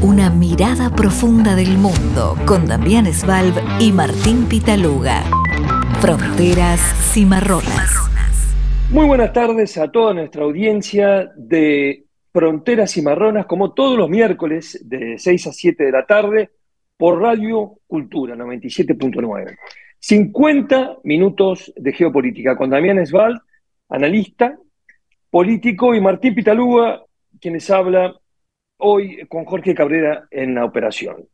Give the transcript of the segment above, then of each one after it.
Una mirada profunda del mundo con Damián Svalb y Martín Pitaluga. Fronteras cimarronas. Muy buenas tardes a toda nuestra audiencia de Fronteras Cimarronas, como todos los miércoles de 6 a 7 de la tarde por Radio Cultura 97.9. 50 minutos de geopolítica con Damián Svalb, analista, político, y Martín Pitaluga, quienes habla hoy con Jorge Cabrera en la operación.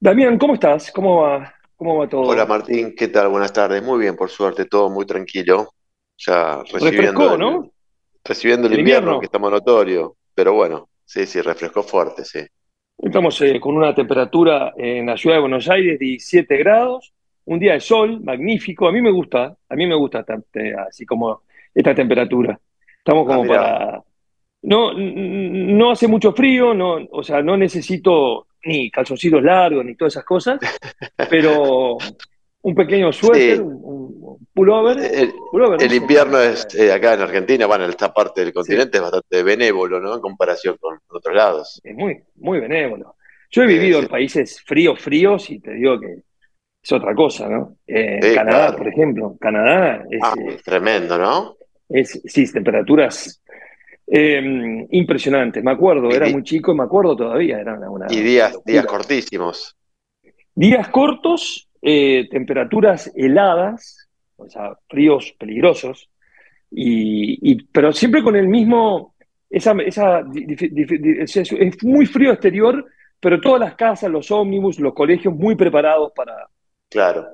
Damián, ¿cómo estás? ¿Cómo va, cómo va todo? Hola Martín, ¿qué tal? Buenas tardes. Muy bien, por suerte, todo muy tranquilo. Ya recibiendo, refrescó, ¿no? recibiendo el, El invierno, invierno. que estamos notorio. Pero bueno, sí, sí, refrescó fuerte, sí. Estamos eh, con una temperatura en la ciudad de Buenos Aires de 17 grados, un día de sol magnífico. A mí me gusta, a mí me gusta así como esta temperatura. Estamos como Ah, mirá. para... No, no hace mucho frío, no, o sea, no necesito ni calzoncillos largos ni todas esas cosas, pero un pequeño suéter, Sí. un, pullover. El, pullover, invierno es, eh, acá en Argentina, bueno, en esta parte del continente es bastante benévolo, ¿no? En comparación con otros lados. Es muy, muy benévolo. Yo he vivido en países fríos, fríos, y te digo que es otra cosa, ¿no? Eh, Canadá, claro. por ejemplo. Canadá es, Ah, eh, tremendo, ¿no? es sí, temperaturas eh, impresionantes. Me acuerdo, era muy chico me acuerdo todavía, era una, una Y días, locura. días cortísimos. Días cortos, eh, temperaturas heladas, o sea, fríos peligrosos, y, y- pero siempre con el mismo, esa, esa, es, muy frío exterior, pero todas las casas, los ómnibus, los colegios muy preparados para... Claro,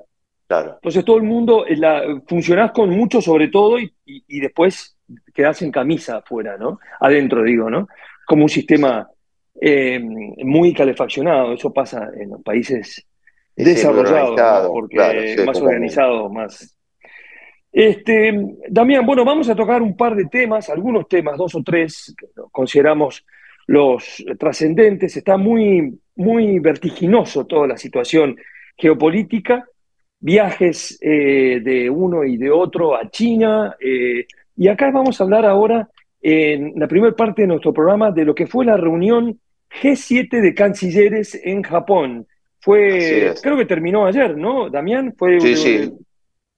claro. Entonces todo el mundo, eh, la, funcionás con mucho sobre todo y, y- y después quedás en camisa afuera, ¿no? Adentro, digo, ¿no? Como un sistema eh, muy calefaccionado, eso pasa en los países desarrollados, porque claro, sí, más totalmente. organizado, más. Este, Damián, bueno, vamos a tocar un par de temas, algunos temas, dos o tres, que consideramos los trascendentes. Está muy, muy vertiginoso toda la situación geopolítica, viajes eh, de uno y de otro a China. eh, y acá vamos a hablar ahora, en la primera parte de nuestro programa, de lo que fue la reunión G7 de cancilleres en Japón. Fue, creo que terminó ayer, ¿no, Damián? Fue Sí, un- sí,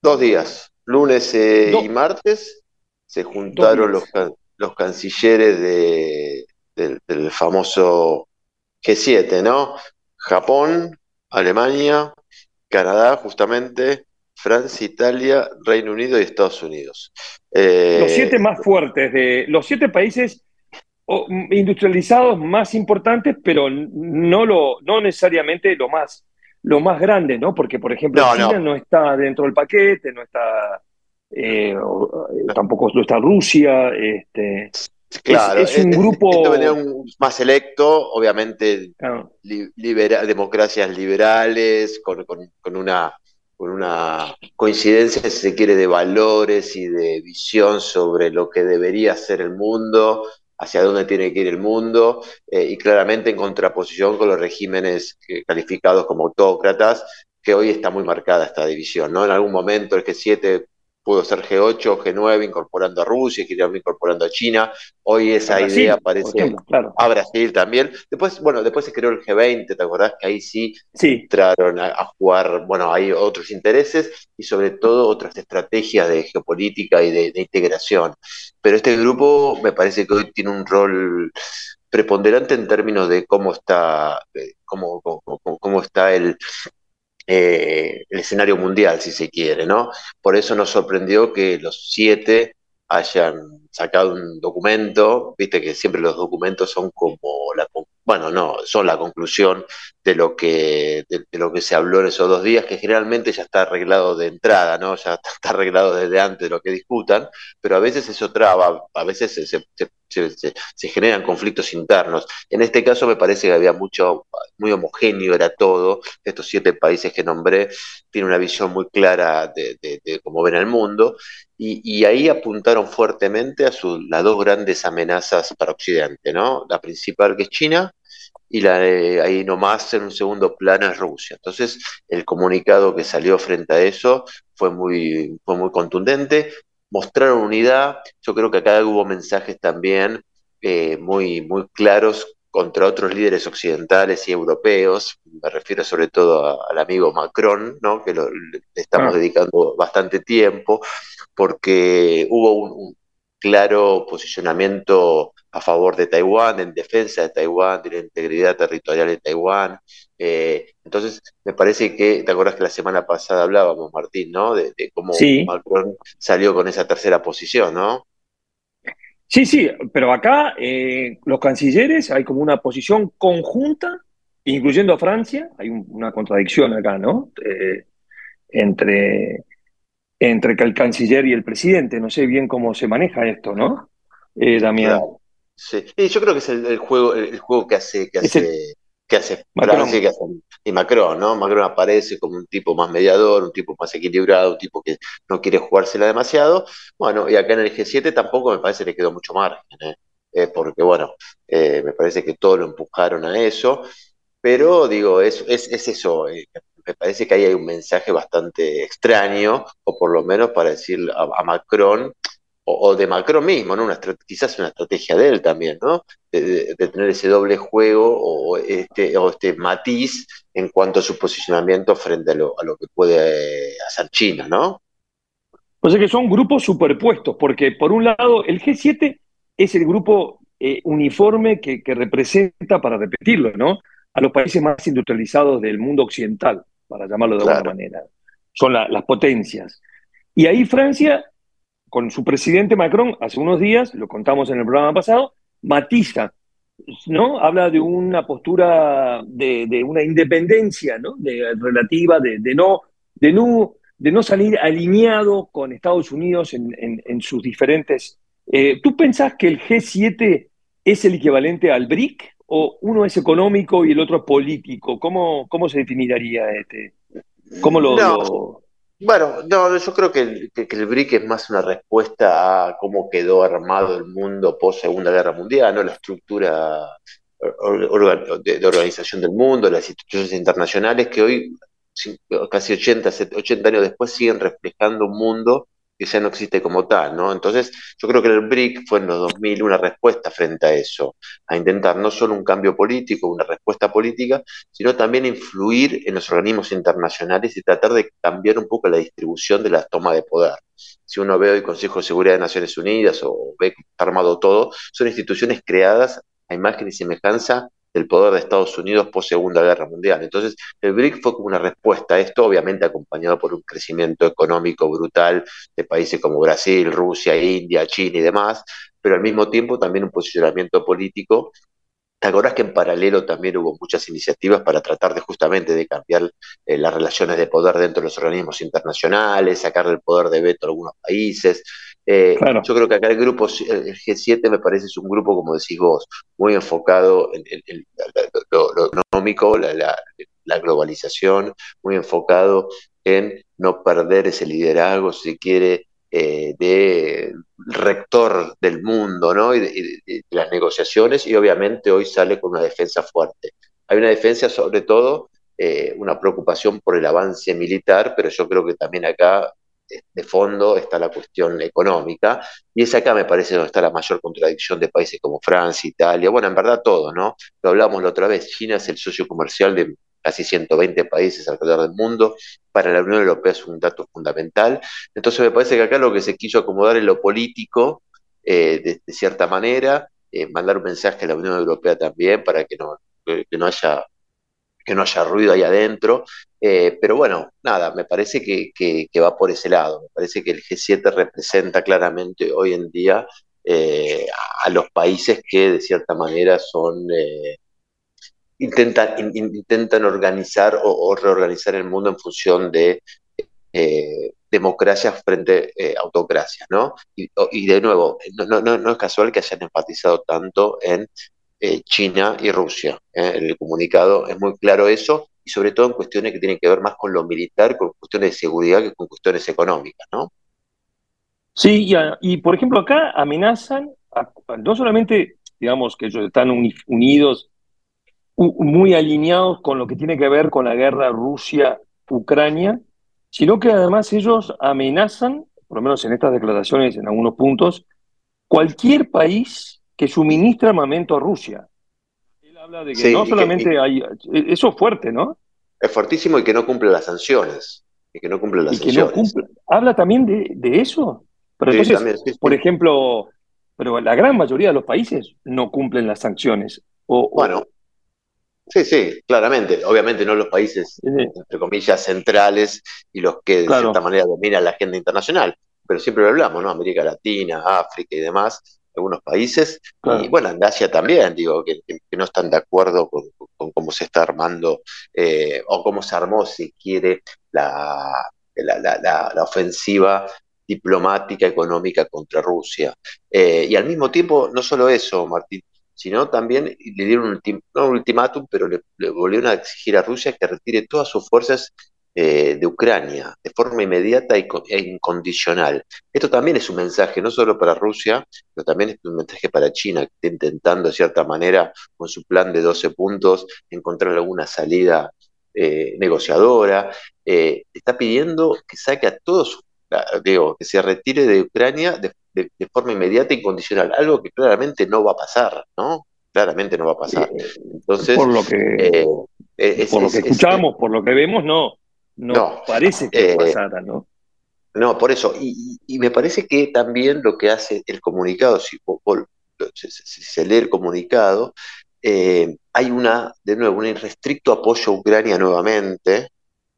dos días, lunes eh, Do- y martes, se juntaron los, can- los cancilleres de, del, del famoso G7, ¿no? Japón, Alemania, Canadá, justamente, Francia, Italia, Reino Unido y Estados Unidos. Eh, los siete más fuertes, de los siete países industrializados más importantes, pero no, lo, no necesariamente lo más, lo más grande, ¿no? Porque, por ejemplo, No, China no. no. está dentro del paquete, no está, eh, eh, tampoco lo está Rusia, este, claro, es un grupo- Esto un- más selecto, obviamente claro, li- libera- democracias liberales, con, con- con una, con una coincidencia, si se quiere, de valores y de visión sobre lo que debería ser el mundo, hacia dónde tiene que ir el mundo, eh, y claramente en contraposición con los regímenes calificados como autócratas, que hoy está muy marcada esta división, ¿no? En algún momento el G7 pudo ser G8 o G9 incorporando a Rusia, incorporando a China, hoy esa Brasil, idea por parece ejemplo, claro. a Brasil también. Después, bueno, después se creó el G20, ¿te acordás? Que ahí sí Sí, entraron a, a jugar, bueno, hay otros intereses y sobre todo otras estrategias de geopolítica y de, de integración. Pero este grupo me parece que hoy tiene un rol preponderante en términos de cómo está, eh, cómo, cómo- cómo está el, eh, el escenario mundial, si se quiere, ¿no? Por eso nos sorprendió que los siete hayan sacado un documento, viste que siempre los documentos son como la, bueno, no, son la conclusión de lo que, de, lo que se habló en esos dos días, que generalmente ya está arreglado de entrada, ¿no? Ya está, arreglado desde antes de lo que discutan, pero a veces eso traba, a veces se- se- se- generan conflictos internos. En este caso me parece que había mucho, muy homogéneo era todo, estos siete países que nombré tienen una visión muy clara de, cómo ven el mundo, y, y ahí apuntaron fuertemente a sus, las dos grandes amenazas para Occidente, ¿no? La principal que es China y la de ahí nomás en un segundo plano es Rusia. Entonces, el comunicado que salió frente a eso fue muy, fue muy contundente, mostraron unidad, yo creo que acá hubo mensajes también eh, muy, muy claros contra otros líderes occidentales y europeos, me refiero sobre todo al amigo Macron, ¿no? que le estamos ah. dedicando bastante tiempo, porque hubo un, claro posicionamiento a favor de Taiwán, en defensa de Taiwán, de la integridad territorial de Taiwán. Eh, entonces, me parece que, ¿te acuerdas que la semana pasada hablábamos, Martín, ¿no? De, cómo Macron salió con esa tercera posición, ¿no? Sí, sí, pero acá eh, los cancilleres hay como una posición conjunta, incluyendo a Francia, hay una contradicción acá, ¿no? Eh, entre, entre el canciller y el presidente, no sé bien cómo se maneja esto, ¿no? Eh, Damián. Sí, yo creo que es el, juego, el, juego que hace, que hace que hace y Macron, ¿no? Macron aparece como un tipo más mediador, un tipo más equilibrado, un tipo que no quiere jugársela demasiado. Bueno, y acá en el G7 tampoco me parece que le quedó mucho margen, ¿eh? Eh, porque bueno, eh, me parece que todos lo empujaron a eso, pero digo, es, es, es eso, me parece que ahí hay un mensaje bastante extraño, o por lo menos para decir a Macron, o, de Macron mismo, ¿no? Una, quizás una estrategia de él también, ¿no? De, tener ese doble juego o este, o este matiz en cuanto a su posicionamiento frente a lo, a lo que puede hacer China, ¿no? O sea que son grupos superpuestos, porque por un lado el G7 es el grupo eh, uniforme que, representa, para repetirlo, ¿no? A los países más industrializados del mundo occidental, para llamarlo de alguna manera. Son las potencias. Y ahí Francia con su presidente Macron hace unos días, lo contamos en el programa pasado, matiza, ¿no? Habla de una postura de, una independencia, ¿no? De, relativa, de, no, de, no, de no salir alineado con Estados Unidos en, sus diferentes... Eh, ¿Tú pensás que el G7 es el equivalente al BRIC o uno es económico y el otro es político? ¿Cómo, cómo se definiría este? ¿Cómo lo, bueno, no, yo creo que el, que, el, BRIC es más una respuesta a cómo quedó armado el mundo post Segunda Guerra Mundial, ¿no? La estructura de, organización del mundo, las instituciones internacionales que hoy, casi 80, 80 años después, siguen reflejando un mundo que no existe como tal, ¿no? Entonces, yo creo que el BRIC fue en los 2000 una respuesta frente a eso, a intentar no solo un cambio político, una respuesta política, sino también influir en los organismos internacionales y tratar de cambiar un poco la distribución de la toma de poder. Si uno ve el Consejo de Seguridad de Naciones Unidas o ve armado todo, son instituciones creadas a imagen y semejanza del poder de Estados Unidos post Segunda Guerra Mundial. Entonces, el BRIC fue como una respuesta a esto, obviamente acompañado por un crecimiento económico brutal de países como Brasil, Rusia, India, China y demás, pero al mismo tiempo también un posicionamiento político ¿Te acordás que en paralelo también hubo muchas iniciativas para tratar de justamente de cambiar eh, las relaciones de poder dentro de los organismos internacionales, sacarle el poder de veto a algunos países? Eh, yo creo que acá el grupo, el G7 me parece es un grupo, como decís vos, muy enfocado en, lo, económico, la, globalización, muy enfocado en no perder ese liderazgo, si quiere, eh, de rector del mundo, ¿no? Y de, las negociaciones, y obviamente hoy sale con una defensa fuerte. Hay una defensa sobre todo, eh, una preocupación por el avance militar, pero yo creo que también acá de fondo está la cuestión económica, y es acá me parece donde está la mayor contradicción de países como Francia, Italia, bueno, en verdad todo, ¿no? Lo hablamos la otra vez, China es el socio comercial de casi 120 países alrededor del mundo, para la Unión Europea es un dato fundamental, entonces me parece que acá lo que se quiso acomodar en lo político, eh, de, cierta manera, eh, mandar un mensaje a la Unión Europea también para que no, que no haya que no haya ruido ahí adentro. Eh, pero bueno, nada, me parece que, va por ese lado. Me parece que el G7 representa claramente hoy en día eh, a los países que de cierta manera son... Eh, intentan, intentan organizar o, reorganizar el mundo en función de democracia frente a autocracia, ¿no? Y, de nuevo, no, no es casual que hayan enfatizado tanto en eh, China y Rusia. ¿eh? En el comunicado es muy claro eso, y sobre todo en cuestiones que tienen que ver más con lo militar, con cuestiones de seguridad que con cuestiones económicas, ¿no? Sí, y, por ejemplo acá amenazan, no solamente, digamos, que ellos están unidos, muy alineados con lo que tiene que ver con la guerra Rusia-Ucrania, sino que además ellos amenazan, por lo menos en estas declaraciones, en algunos puntos, cualquier país que suministra armamento a Rusia. Habla de que no solamente hay. Eso es fuerte, ¿no? Es fuertísimo y que no cumple las sanciones. Y que no cumple las sanciones. Habla también de, eso. Pero entonces, por ejemplo, pero la gran mayoría de los países no cumplen las sanciones. O, bueno, sí, sí, claramente. Obviamente no los países, entre comillas, centrales y los que de cierta manera dominan la agenda internacional. Pero siempre lo hablamos, ¿no? América Latina, África y demás algunos países, y bueno, en Asia también, digo, que, no están de acuerdo con, cómo se está armando, eh, o cómo se armó, si quiere, la, la, ofensiva diplomática, económica contra Rusia. Eh, y al mismo tiempo, no solo eso, Martín, sino también le dieron un, un ultimátum, pero le, le, volvieron a exigir a Rusia que retire todas sus fuerzas eh, de Ucrania de forma inmediata e incondicional. Esto también es un mensaje no solo para Rusia, pero también es un mensaje para China, que está intentando de cierta manera, con su plan de 12 puntos, encontrar alguna salida eh, negociadora. Eh, está pidiendo que saque a todos, digo, que se retire de Ucrania de, forma inmediata e incondicional, algo que claramente no va a pasar, ¿no? Claramente no va a pasar. Entonces, por lo que, por lo que escuchamos, por lo que vemos, no no, parece que eh, ¿no? No, por eso. Y, me parece que también lo que hace el comunicado, si, se lee el comunicado, eh, hay una, de nuevo, un irrestricto apoyo a Ucrania nuevamente,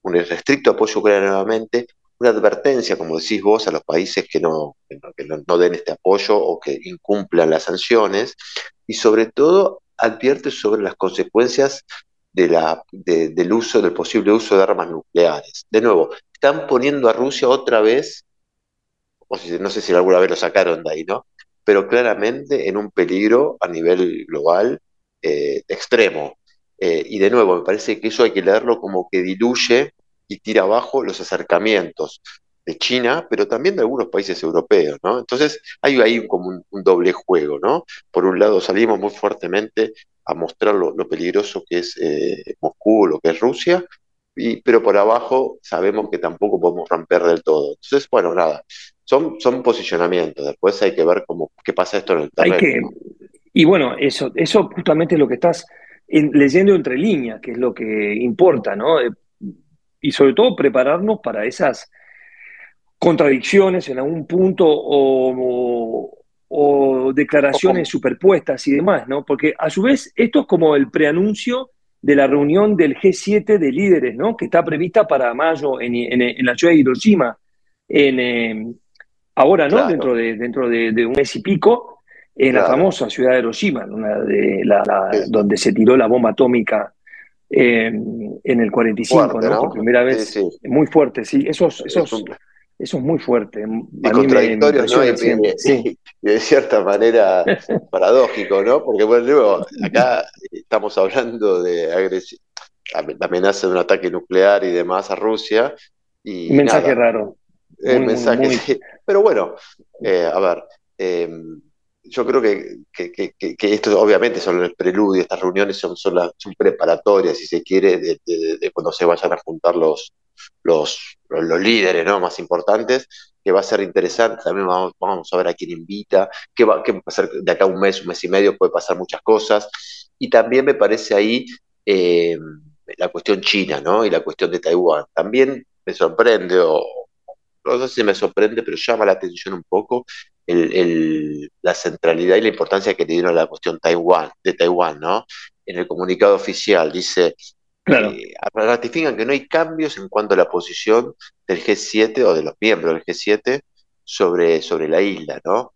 un irrestricto apoyo a Ucrania nuevamente, una advertencia, como decís vos, a los países que no, que no den este apoyo o que incumplan las sanciones, y sobre todo advierte sobre las consecuencias de la, del uso, del posible uso de armas nucleares. De nuevo, están poniendo a Rusia otra vez, no sé si alguna vez lo sacaron de ahí, ¿no? Pero claramente en un peligro a nivel global eh, extremo. Eh, y de nuevo, me parece que eso hay que leerlo como que diluye y tira abajo los acercamientos de China, pero también de algunos países europeos, ¿no? Entonces hay ahí como un, doble juego, ¿no? Por un lado salimos muy fuertemente a mostrar lo, peligroso que es eh, Moscú, lo que es Rusia, y, pero por abajo sabemos que tampoco podemos romper del todo. Entonces, bueno, nada, son, son posicionamientos, después hay que ver cómo, qué pasa esto en el terreno. y bueno, eso, eso justamente es lo que estás leyendo entre líneas, que es lo que importa, ¿no? Eh, y sobre todo prepararnos para esas contradicciones en algún punto o, declaraciones superpuestas y demás, ¿no? Porque a su vez esto es como el preanuncio de la reunión del G7 de líderes, ¿no? Que está prevista para mayo en, la ciudad de Hiroshima, en, eh, ahora, ¿no? Dentro, de, dentro de, un mes y pico, en la famosa ciudad de Hiroshima, de la, donde se tiró la bomba atómica eh, en el 45, ¿no? Por primera vez, muy fuerte, sí. Esos, esos, eso es muy fuerte. Y contradictorio, ¿no? Y, de cierta manera paradójico, ¿no? Porque, bueno, acá estamos hablando de agresión, amenaza de un ataque nuclear y demás a Rusia. Y un mensaje raro. El mensaje, Pero bueno, eh, a ver, em, yo creo que, que, esto obviamente son el preludio, estas reuniones son, son, son preparatorias, si se quiere, de, cuando se vayan a juntar los, los, los líderes ¿no? más importantes, que va a ser interesante. También vamos, vamos a ver a quién invita, qué va, qué va a pasar de acá a un mes, un mes y medio, puede pasar muchas cosas. Y también me parece ahí eh, la cuestión china ¿no? y la cuestión de Taiwán. También me sorprende, o no sé si me sorprende, pero llama la atención un poco el, la centralidad y la importancia que le dieron a la cuestión Taiwán, de Taiwán, ¿no? En el comunicado oficial dice, claro. Eh, ratifican que no hay cambios en cuanto a la posición del G7 o de los miembros del G7 sobre, sobre la isla, ¿no?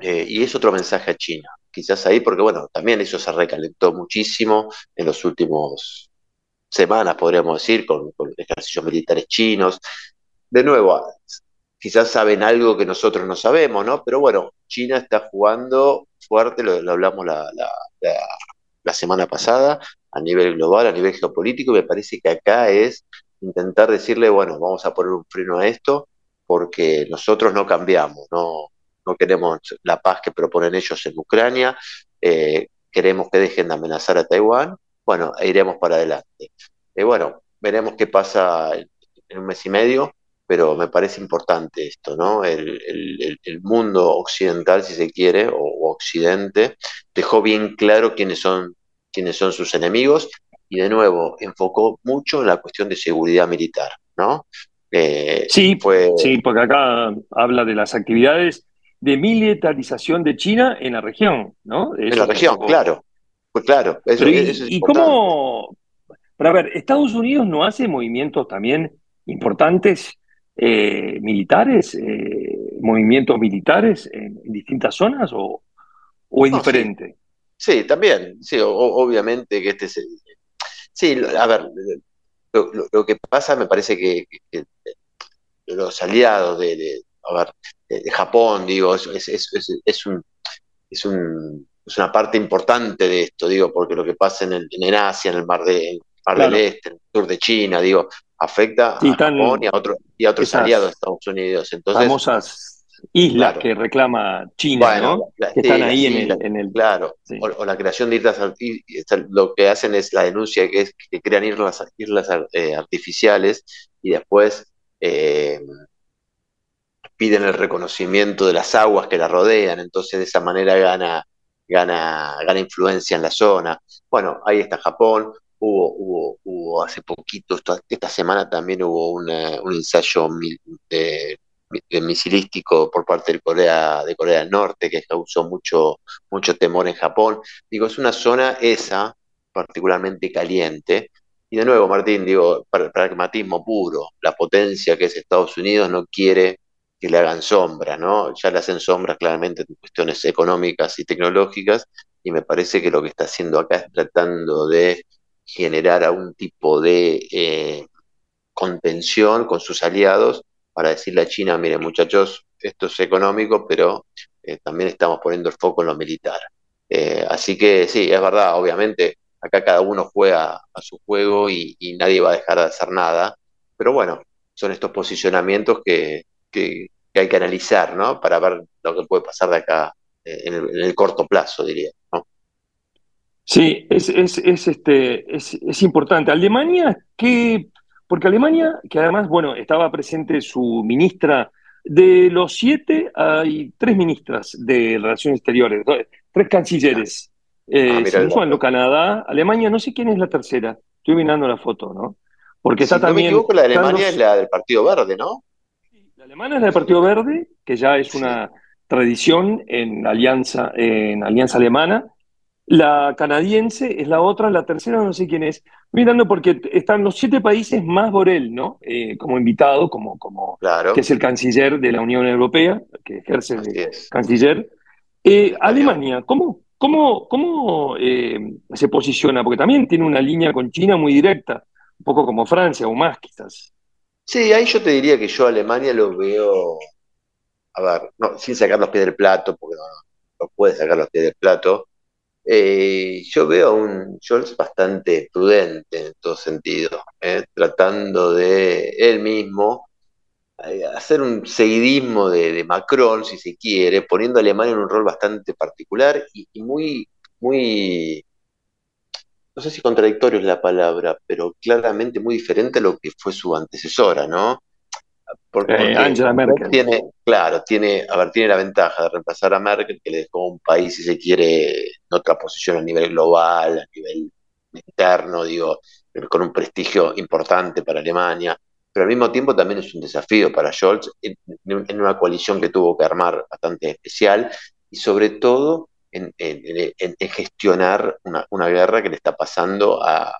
Eh, y es otro mensaje a China. Quizás ahí, porque bueno, también eso se recalentó muchísimo en los últimos semanas, podríamos decir, con, ejercicios militares chinos. De nuevo, quizás saben algo que nosotros no sabemos, ¿no? Pero bueno, China está jugando fuerte, lo, hablamos la, la, semana pasada, a nivel global, a nivel geopolítico, me parece que acá es intentar decirle, bueno, vamos a poner un freno a esto, porque nosotros no cambiamos, no, no queremos la paz que proponen ellos en Ucrania, eh, queremos que dejen de amenazar a Taiwán, bueno, e iremos para adelante. Eh, bueno, veremos qué pasa en un mes y medio, pero me parece importante esto, ¿no? El, mundo occidental, si se quiere, o, Occidente, dejó bien claro quiénes son quiénes son sus enemigos y de nuevo enfocó mucho en la cuestión de seguridad militar, ¿no? Eh, sí, sí, porque acá habla de las actividades de militarización de China en la región, ¿no? en la región, claro. Pues claro. y, cómo? Pero a ver, ¿Estados Unidos no hace movimientos también importantes eh, militares, eh, movimientos militares en, distintas zonas o, es diferente? Sí. También, sí, obviamente que este es... Sí, a ver, lo, que pasa me parece que, los aliados de, a ver, de, Japón, digo, es, es, un, es, un, es una parte importante de esto, digo, porque lo que pasa en, el, en Asia, en el Mar, de, Mar del Este, en el sur de China, digo, afecta a Japón y a, otro, y a otros aliados de Estados Unidos. Entonces, famosas islas que reclama China, ¿no? que están ahí en, el, Claro, o, la creación de islas, lo que hacen es la denuncia que es que crean islas, islas eh, artificiales y después eh, piden el reconocimiento de las aguas que la rodean, entonces de esa manera gana, gana, gana influencia en la zona. Bueno, ahí está Japón, hubo, hubo, hubo hace poquito, esta semana también hubo un ensayo de, misilístico por parte de Corea, de Corea del Norte que causó mucho, mucho temor en Japón. Digo, es una zona esa particularmente caliente. Y de nuevo, Martín, digo, pragmatismo puro. La potencia que es Estados Unidos no quiere que le hagan sombra, ¿no? Ya le hacen sombra claramente en cuestiones económicas y tecnológicas, y me parece que lo que está haciendo acá es tratando de generar algún tipo de eh, contención con sus aliados para decirle a China, mire muchachos, esto es económico, pero eh, también estamos poniendo el foco en lo militar. Eh, así que sí, es verdad, obviamente, acá cada uno juega a su juego y, nadie va a dejar de hacer nada, pero bueno, son estos posicionamientos que, hay que analizar, ¿no? Para ver lo que puede pasar de acá eh, en el, corto plazo, diría. Sí, es este, es, importante. Alemania, ¿qué? Porque Alemania, que además, bueno, estaba presente su ministra, de los siete hay tres ministras de Relaciones Exteriores, tres cancilleres. Eh, ah, Canadá, Alemania, no sé quién es la tercera. Estoy mirando la foto, ¿no? Porque está también. Me la de Alemania es la del Partido Verde, ¿no? La alemana es la del Partido Verde, que ya es una tradición en alianza, en alianza alemana. La canadiense es la otra, la tercera no sé quién es. Mirando porque están los siete países más Borel, ¿no? Eh, como invitado, como, como que es el canciller de la Unión Europea, que ejerce de canciller. Eh, Alemania, ¿cómo, cómo, cómo eh, se posiciona? Porque también tiene una línea con China muy directa, un poco como Francia o más quizás. Sí, ahí yo te diría que yo a Alemania lo veo, a ver, no, sin sacar los pies del plato, porque no, no puede sacar los pies del plato. Eh, yo veo a un Scholz bastante prudente en todo sentido, eh, tratando de él mismo eh, hacer un seguidismo de, Macron, si se quiere, poniendo a Alemania en un rol bastante particular y, y muy, muy no sé si contradictorio es la palabra, pero claramente muy diferente a lo que fue su antecesora, ¿no? Porque, eh, Angela Merkel. Tiene, claro, tiene, a ver, tiene la ventaja de reemplazar a Merkel, que le dejó un país, si se quiere, en otra posición a nivel global, a nivel interno, digo, con un prestigio importante para Alemania, pero al mismo tiempo también es un desafío para Scholz en, en una coalición que tuvo que armar bastante especial y sobre todo en, gestionar una, guerra que le está pasando a,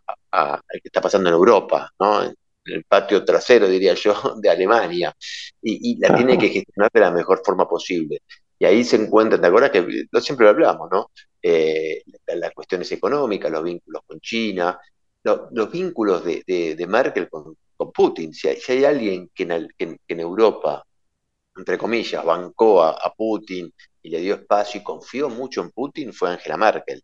que está pasando en Europa, ¿no? En, el patio trasero, diría yo, de Alemania, y, la tiene que gestionar de la mejor forma posible. Y ahí se encuentran, ¿te acuerdas que siempre lo hablamos, ¿no? Eh, las cuestiones económicas, los vínculos con China, los vínculos de, Merkel con, Putin. Si hay, alguien que en, Europa, entre comillas, bancó a Putin y le dio espacio y confió mucho en Putin fue Angela Merkel.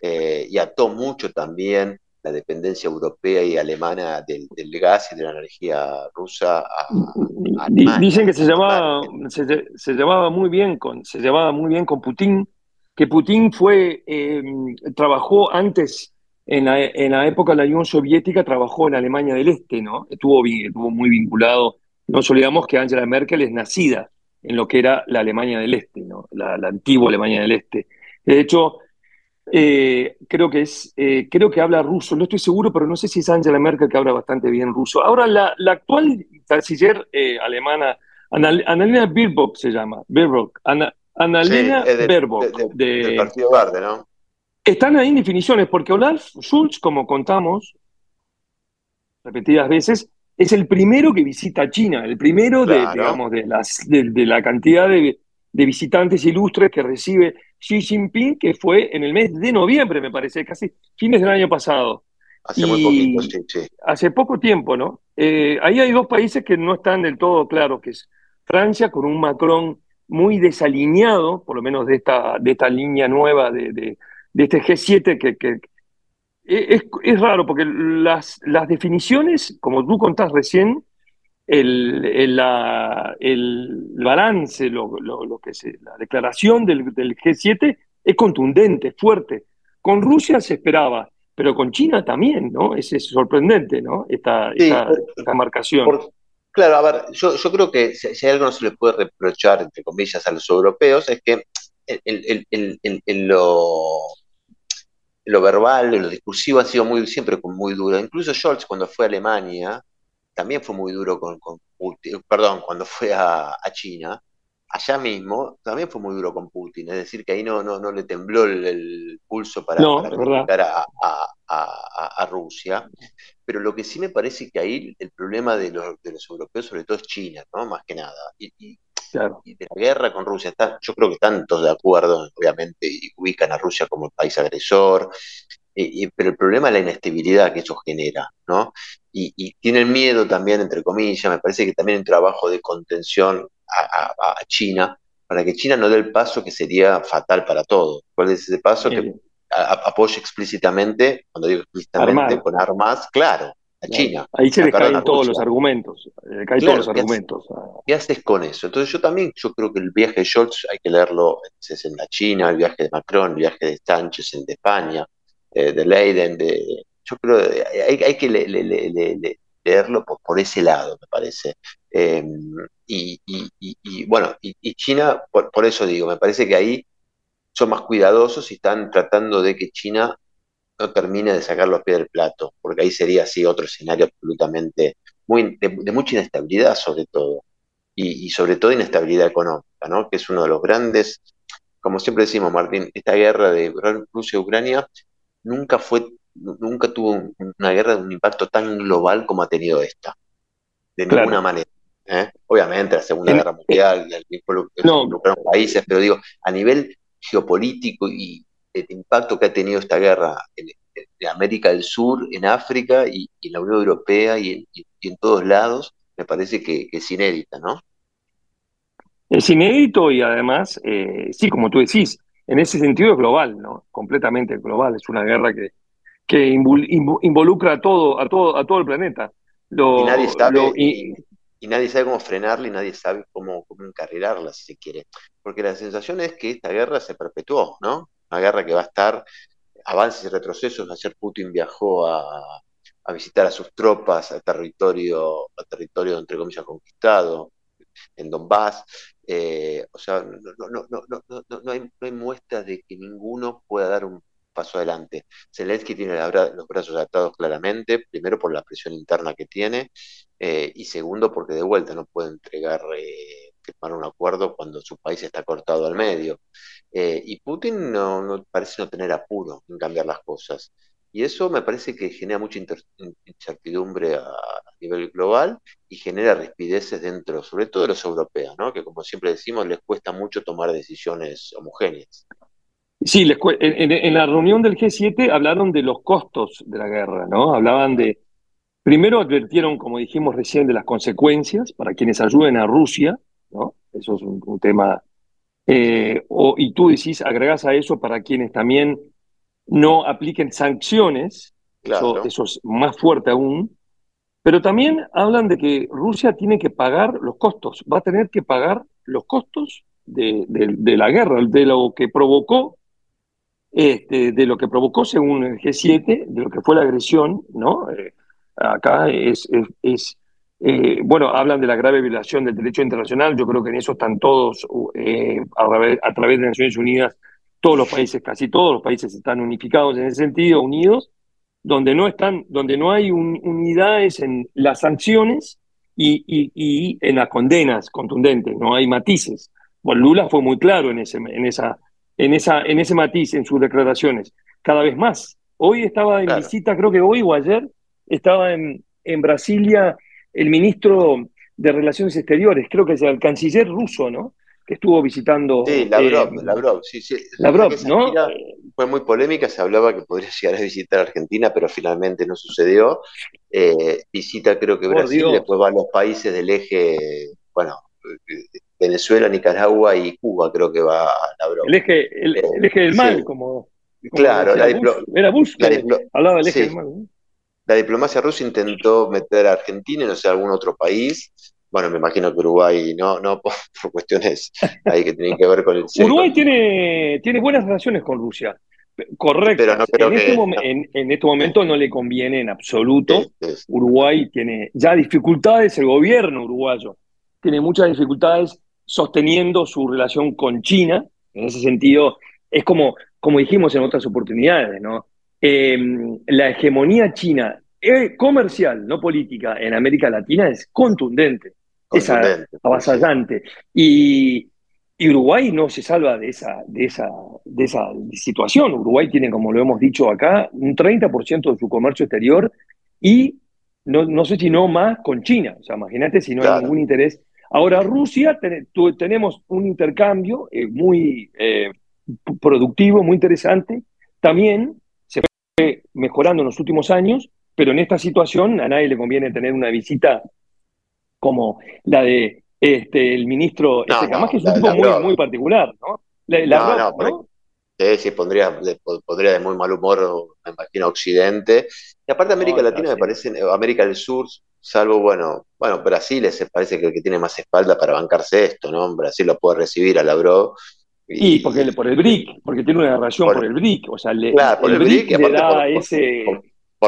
Eh, y ató mucho también la dependencia europea y alemana del, gas y de la energía rusa a, Dicen que se llevaba, se, llevaba muy bien con, se llevaba muy bien con Putin, que Putin fue, em, trabajó antes en la, en la, época de la Unión Soviética, trabajó en Alemania del Este, ¿no? Estuvo, estuvo muy vinculado. No nos olvidamos que Angela Merkel es nacida en lo que era la Alemania del Este, ¿no? la, antigua Alemania del Este. De hecho, Eh, creo que es, eh, creo que habla ruso, no estoy seguro, pero no sé si es Angela Merkel que habla bastante bien ruso. Ahora, la, la actual canciller eh, alemana, Annalena Baerbock se llama, Baerbock, Annalena Baerbock. del Partido Verde, ¿no? Están ahí en definiciones, porque Olaf Schulz, como contamos repetidas veces, es el primero que visita China, el primero de, digamos, de, las, de, la cantidad de, visitantes ilustres que recibe Xi Jinping, que fue en el mes de noviembre, me parece, casi fines del año pasado. Hace muy poquito, sí, sí. Hace poco tiempo, ¿no? Eh, ahí hay dos países que no están del todo claros, que es Francia, con un Macron muy desalineado, por lo menos de esta, de esta línea nueva de, de, este G7 que, que, es, es, raro porque las, las definiciones, como tú contás recién, el, el, la, el balance, lo, lo, que es la declaración del, del, G7 es contundente, fuerte. Con Rusia se esperaba, pero con China también, ¿no? Es, es sorprendente, ¿no? Esta, esta, marcación. claro, a ver, yo, yo creo que si, si, hay algo no se le puede reprochar, entre comillas, a los europeos, es que el, el, el, lo lo verbal, lo discursivo ha sido muy, siempre muy duro. Incluso Scholz cuando fue a Alemania, también fue muy duro con, Putin, perdón, cuando fue a, China, allá mismo también fue muy duro con Putin, es decir, que ahí no, no, no le tembló el, pulso para, no, a, a, Rusia, pero lo que sí me parece que ahí el problema de los, de los europeos sobre todo es China, ¿no? Más que nada. Y, y de la guerra con Rusia. Está, yo creo que están todos de acuerdo, obviamente, y ubican a Rusia como el país agresor, y, pero el problema es la inestabilidad que eso genera, ¿no? Y, tienen miedo también, entre comillas, me parece que también un trabajo de contención a, China, para que China no dé el paso que sería fatal para todos. ¿Cuál es ese paso? Que apoye explícitamente, cuando digo explícitamente, con armas, claro, China. Ahí se le caen todos los argumentos. Le caen todos los argumentos. ¿Qué haces con eso? Entonces yo también, yo creo que el viaje de Scholz hay que leerlo es en la China, el viaje de Macron, el viaje de Sánchez en de España, eh, de Leiden, de, yo creo que hay, que leerlo por, ese lado, me parece. Em, y, bueno, y, China, por eso digo, me parece que ahí son más cuidadosos y están tratando de que China no termine de sacar los pies del plato, porque ahí sería así otro escenario absolutamente muy, de, mucha inestabilidad sobre todo, y, sobre todo inestabilidad económica, ¿no? que es uno de los grandes, como siempre decimos, Martín, esta guerra de Rusia-Ucrania nunca fue, nunca tuvo una guerra de un impacto tan global como ha tenido esta, de ninguna manera. ¿eh? Obviamente la Segunda Guerra Mundial, no. países, pero digo, a nivel geopolítico y el impacto que ha tenido esta guerra en, América del Sur, en África y, en la Unión Europea y en, todos lados, me parece que, es inédita, ¿no? Es inédito y además, eh, sí, como tú decís, en ese sentido es global, ¿no? Completamente global. Es una guerra que, que involucra a todo, a todo, a todo el planeta. y nadie sabe, y, nadie sabe cómo frenarla y nadie sabe cómo, cómo encarrilarla, si se quiere. Porque la sensación es que esta guerra se perpetuó, ¿no? una guerra que va a estar avances y retrocesos. Ayer Putin viajó a, visitar a sus tropas al territorio, al territorio entre comillas conquistado, en Donbass. Eh, o sea, no, no, no, hay, no hay muestras de que ninguno pueda dar un paso adelante. Zelensky tiene los brazos atados claramente, primero por la presión interna que tiene, eh, y segundo porque de vuelta no puede entregar, eh, firmar un acuerdo cuando su país está cortado al medio. Eh, y Putin no, parece no tener apuro en cambiar las cosas. Y eso me parece que genera mucha incertidumbre a, nivel global y genera rispideces dentro, sobre todo de los europeos, ¿no? que como siempre decimos, les cuesta mucho tomar decisiones homogéneas. Sí, en, la reunión del G7 hablaron de los costos de la guerra, ¿no? Hablaban de, primero advirtieron, como dijimos recién, de las consecuencias para quienes ayuden a Rusia, ¿no? Eso es un tema eh, y tú decís, agregas a eso para quienes también no apliquen sanciones, eso, es más fuerte aún, pero también hablan de que Rusia tiene que pagar los costos, va a tener que pagar los costos de, la guerra, de lo que provocó, este, de lo que provocó según el G7, de lo que fue la agresión, ¿no? Eh, acá es, es eh, bueno, hablan de la grave violación del derecho internacional. Yo creo que en eso están todos, eh, a, través, de Naciones Unidas, todos los países, casi todos los países están unificados en ese sentido, unidos, donde no están, donde no hay unidades en las sanciones y, en las condenas contundentes, no hay matices. Bueno, Lula fue muy claro en ese, en esa, en esa, en ese matiz en sus declaraciones, cada vez más. Hoy estaba en visita, creo que hoy o ayer, estaba en, en Brasilia el ministro de Relaciones Exteriores, creo que es el canciller ruso, ¿no? Que estuvo visitando. Sí, Lavrov, eh, Lavrov, sí, sí. Lavrov, ¿no? Fue muy polémica, se hablaba que podría llegar a visitar Argentina, pero finalmente no sucedió. Eh, visita creo que Brasil, después va a los países del eje, bueno, Venezuela, Nicaragua y Cuba, creo que va a Lavrov. El eje, el, eje del mal, como, Claro, la era Bush, hablaba del eje del mal. La diplomacia rusa intentó meter a Argentina y no sé, algún otro país, bueno, me imagino que Uruguay no, no por, cuestiones ahí que tienen que ver con el Uruguay tiene, tiene buenas relaciones con Rusia. Correcto. Pero no creo en, este en, este momento no le conviene en absoluto. Uruguay tiene ya dificultades, el gobierno uruguayo tiene muchas dificultades sosteniendo su relación con China. En ese sentido, es como, como dijimos en otras oportunidades, ¿no? Em, la hegemonía china eh, comercial, no política, en América Latina es contundente es avasallante. Y, Uruguay no se salva de esa, de, esa, de esa situación. Uruguay tiene, como lo hemos dicho acá, un 30% de su comercio exterior y no, no, sé si no más con China. O sea, imagínate si no hay ningún interés. Ahora, Rusia, tenemos un intercambio eh, muy eh, productivo, muy interesante. También se fue mejorando en los últimos años, pero en esta situación a nadie le conviene tener una visita como la de este, el ministro, no, este, que es un tipo muy, muy, particular, ¿no? La, no, sí, sí, pondría, pondría de muy mal humor, me imagino, Occidente. Y aparte América Latina me parece, América del Sur, salvo, bueno, bueno, Brasil se parece que el que tiene más espalda para bancarse esto, ¿no? Brasil lo puede recibir a la Bro. Y, porque por el BRIC, porque tiene una relación por, el BRIC, o sea, le, por el, BRIC, le da ese por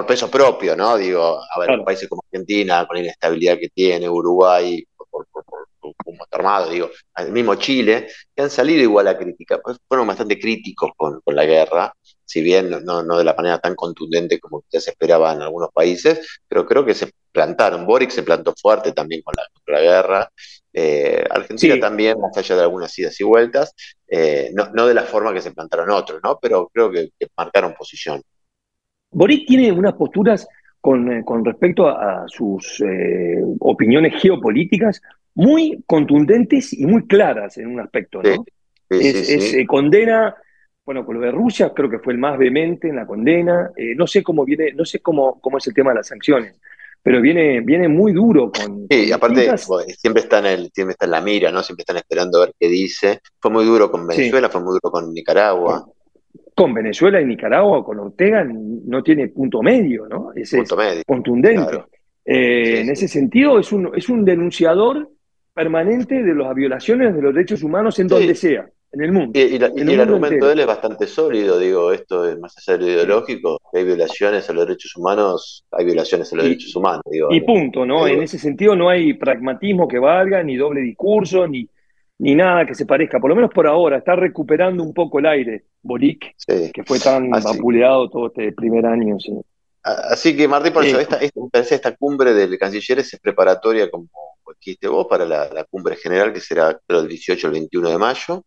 peso propio, ¿no? Digo, a ver, países como Argentina, con la inestabilidad que tiene, Uruguay, por, por, como está armado, digo, el mismo Chile, que han salido igual a crítica, pues fueron bastante críticos con, la guerra, si bien no, no, de la manera tan contundente como ya se esperaba en algunos países, pero creo que se plantaron. Boric se plantó fuerte también con la, guerra. Eh, Argentina también, más allá de algunas idas y vueltas, eh, no, de la forma que se plantaron otros, ¿no? Pero creo que marcaron posición. Boric tiene unas posturas con, eh, respecto a, sus eh, opiniones geopolíticas muy contundentes y muy claras en un aspecto, ¿no? es, eh, condena, bueno, con lo de Rusia creo que fue el más vehemente en la condena. no sé cómo viene, no sé cómo, cómo es el tema de las sanciones, pero viene, viene muy duro con. Sí, aparte siempre está en el, siempre está en la mira, ¿no? Siempre están esperando a ver qué dice. Fue muy duro con Venezuela, fue muy duro con Nicaragua con Venezuela y Nicaragua, con Ortega, no tiene punto medio, ¿no? Es, contundente. Eh, en ese sentido, es un, es un denunciador permanente de las violaciones de los derechos humanos en donde sea, en el mundo. Y, el argumento de él es bastante sólido, digo, esto es más allá de lo ideológico, hay violaciones a los derechos humanos, hay violaciones a los derechos humanos. Digo, y punto, ¿no? En ese sentido no hay pragmatismo que valga, ni doble discurso, ni, ni nada que se parezca, por lo menos por ahora, está recuperando un poco el aire, Boric, que fue tan vapuleado todo este primer año. Así que, Martín, por eso, esta, esta, cumbre del cancilleres es preparatoria, como dijiste vos, para la, cumbre general que será creo, el 18 al 21 de mayo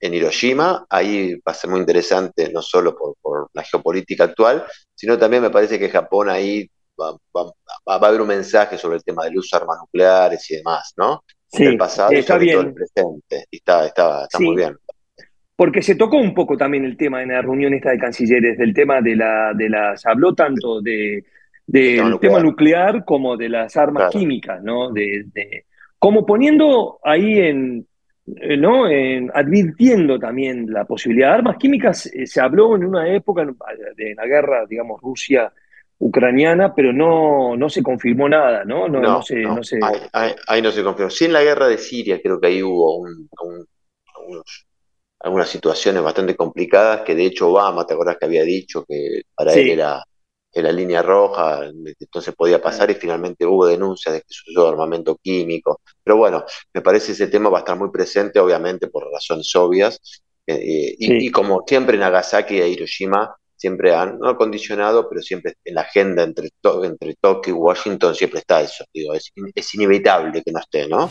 en Hiroshima. Ahí va a ser muy interesante, no solo por, la geopolítica actual, sino también me parece que Japón ahí va, va, a haber un mensaje sobre el tema del uso de armas nucleares y demás, ¿no? Sí, el pasado está bien. el presente. Y está, está, está muy bien. Porque se tocó un poco también el tema en la reunión esta de cancilleres, del tema de la, de las, habló tanto de del tema, nuclear como de las armas químicas, ¿no? De, como poniendo ahí en, eh, ¿no? En, advirtiendo también la posibilidad de armas químicas, eh, se habló en una época de la guerra, digamos, Rusia ucraniana, pero no, no se confirmó nada, ¿no? No, no, se, no. se... Ahí, no se confirmó. Sí, en la guerra de Siria creo que ahí hubo algunas situaciones bastante complicadas, que de hecho Obama, ¿te acordás que había dicho que para él era, la línea roja, entonces podía pasar y finalmente hubo denuncias de que se usó armamento químico. Pero bueno, me parece ese tema va a estar muy presente, obviamente por razones obvias, y, como siempre Nagasaki e Hiroshima siempre han, no acondicionado, pero siempre en la agenda entre, entre Tokio y Washington siempre está eso. Digo, es, es inevitable que no esté, ¿no?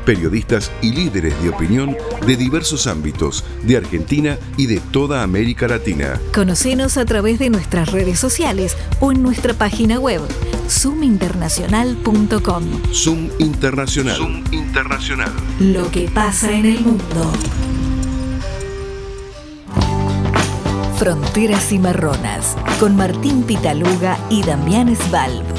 periodistas y líderes de opinión de diversos ámbitos de Argentina y de toda América Latina. Conocenos a través de nuestras redes sociales o en nuestra página web zoominternacional.com. Zoom Internacional. Zoom Internacional. Lo que pasa en el mundo. Fronteras y Marronas con Martín Pitaluga y Damián Svalb.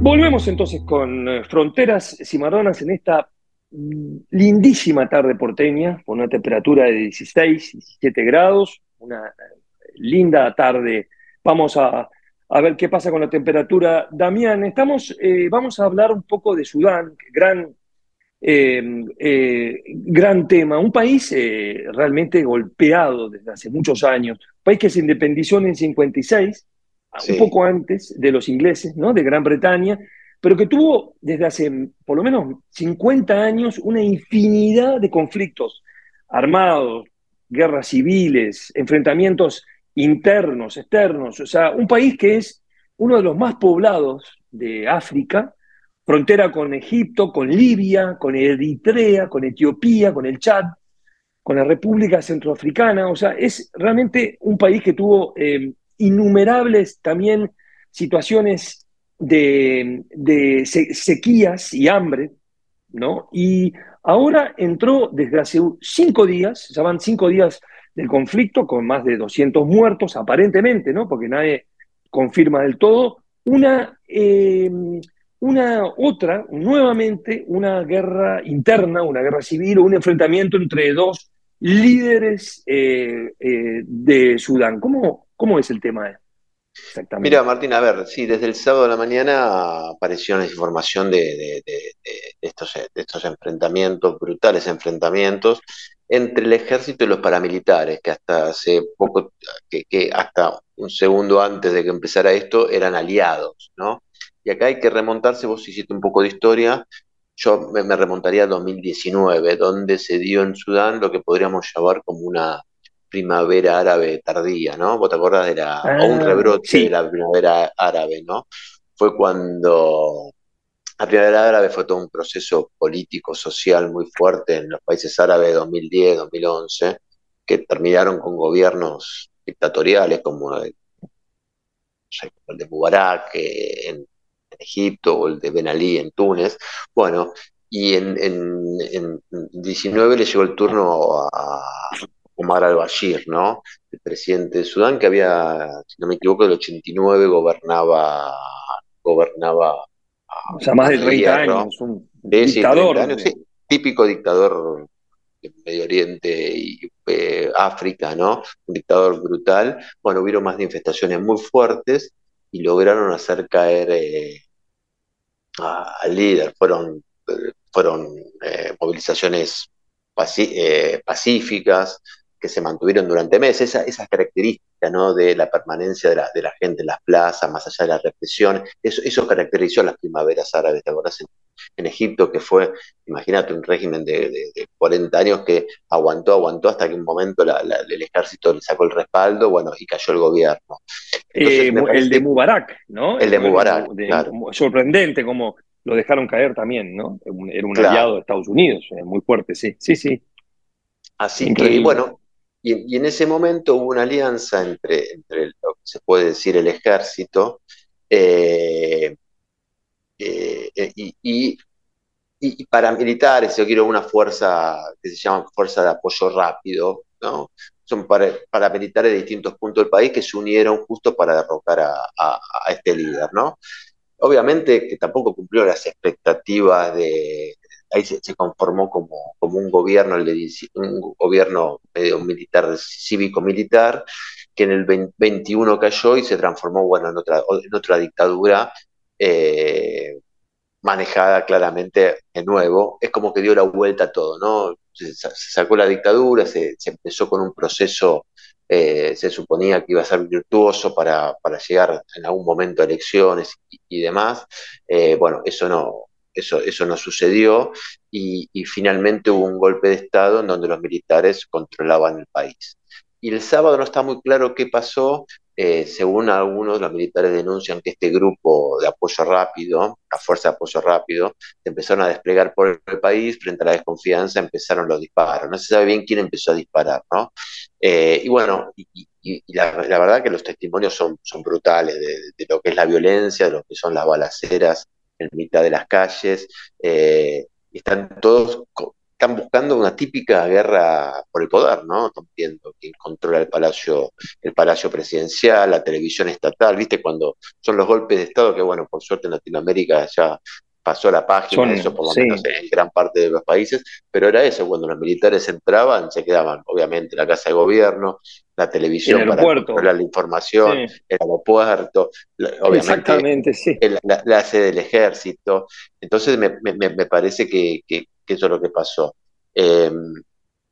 Volvemos entonces con eh, Fronteras Cimarronas en esta mm, lindísima tarde porteña, con una temperatura de 16, 17 grados, una eh, linda tarde. Vamos a, ver qué pasa con la temperatura. Damián, estamos, eh, vamos a hablar un poco de Sudán, gran, gran tema, un país realmente golpeado desde hace muchos años, un país que se independizó en el 56 un poco antes de los ingleses, ¿no? de Gran Bretaña, pero que tuvo desde hace por lo menos 50 años una infinidad de conflictos armados, guerras civiles, enfrentamientos internos, externos, o sea, un país que es uno de los más poblados de África, frontera con Egipto, con Libia, con Eritrea, con Etiopía, con el Chad, con la República Centroafricana, o sea, es realmente un país que tuvo eh, innumerables también situaciones de, sequías y hambre, ¿no? Y ahora entró desde hace cinco días, ya van cinco días del conflicto, con más de 200 muertos, aparentemente, ¿no? Porque nadie confirma del todo, una, eh, una otra, nuevamente, una guerra interna, una guerra civil, un enfrentamiento entre dos líderes eh, eh, de Sudán. ¿Cómo, ¿Cómo es el tema? Exactamente. Mira, Martín, a ver, sí, desde el sábado de la mañana apareció la información de, estos, enfrentamientos, brutales enfrentamientos, entre el ejército y los paramilitares, que hasta hace poco, que, hasta un segundo antes de que empezara esto, eran aliados, ¿no? Y acá hay que remontarse, vos hiciste un poco de historia, yo me remontaría a 2019, donde se dio en Sudán lo que podríamos llamar como una primavera árabe tardía, ¿no? Vos te acordás de la, o un ah, rebrote de la primavera árabe, ¿no? Fue cuando la primavera árabe fue todo un proceso político, social muy fuerte en los países árabes de 2010, 2011, que terminaron con gobiernos dictatoriales como el, de Mubarak eh, en, Egipto o el de Ben Ali en Túnez. Bueno, y en, en, en 19 le llegó el turno a, Omar al-Bashir, ¿no? El presidente de Sudán, que había, si no me equivoco, el 89 gobernaba, gobernaba. O sea, más de 30 años, un dictador. típico dictador de Medio Oriente y eh, África, ¿no? Un dictador brutal. Bueno, hubieron más manifestaciones muy fuertes y lograron hacer caer eh, al líder. Fueron, fueron eh, movilizaciones pacíficas, que se mantuvieron durante meses, esa, esas características ¿no? de la permanencia de la, de la, gente en las plazas, más allá de la represión, eso, eso caracterizó las primaveras árabes, ¿te acordás? En, Egipto, que fue, imagínate, un régimen de, de, 40 años que aguantó, aguantó hasta que un momento el ejército le sacó el respaldo, bueno, y cayó el gobierno. Eh, el de Mubarak, ¿no? El de Mubarak, Sorprendente cómo lo dejaron caer también, ¿no? Era un aliado de Estados Unidos, eh, muy fuerte, sí, sí, sí. Así que, bueno, y, en ese momento hubo una alianza entre, lo que se puede decir el ejército eh, eh, eh, y, paramilitares, yo quiero una fuerza que se llama Fuerza de Apoyo Rápido, ¿no? Son paramilitares de distintos puntos del país que se unieron justo para derrocar a, este líder, ¿no? Obviamente que tampoco cumplió las expectativas de, ahí se, conformó como, como un gobierno, un gobierno medio militar, cívico-militar, que en el 21 cayó y se transformó, bueno, en otra, en otra dictadura eh, manejada claramente de nuevo. Es como que dio la vuelta a todo, ¿no? Se, sacó la dictadura, se, empezó con un proceso, eh, se suponía que iba a ser virtuoso para, para llegar en algún momento a elecciones y, demás. Eh, bueno, eso no, eso, eso no sucedió y, finalmente hubo un golpe de Estado en donde los militares controlaban el país. Y el sábado no está muy claro qué pasó, eh, según algunos, los militares denuncian que este grupo de apoyo rápido, la fuerza de apoyo rápido, se empezaron a desplegar por el país, frente a la desconfianza empezaron los disparos. No se sabe bien quién empezó a disparar, ¿no? Eh, y bueno, y, la, verdad que los testimonios son brutales de, lo que es la violencia, de lo que son las balaceras en mitad de las calles. Eh, están todos están buscando una típica guerra por el poder, ¿no? Están viendo quién controla el palacio, el palacio presidencial, la televisión estatal, ¿viste? Cuando son los golpes de Estado, que bueno, por suerte en Latinoamérica ya pasó la página, eso por lo menos en gran parte de los países, pero era eso, cuando los militares entraban, se quedaban, obviamente, la casa de gobierno, la televisión para controlar la información, el aeropuerto, obviamente la, sede del ejército. Entonces me, me, parece que, que eso es lo que pasó. Eh,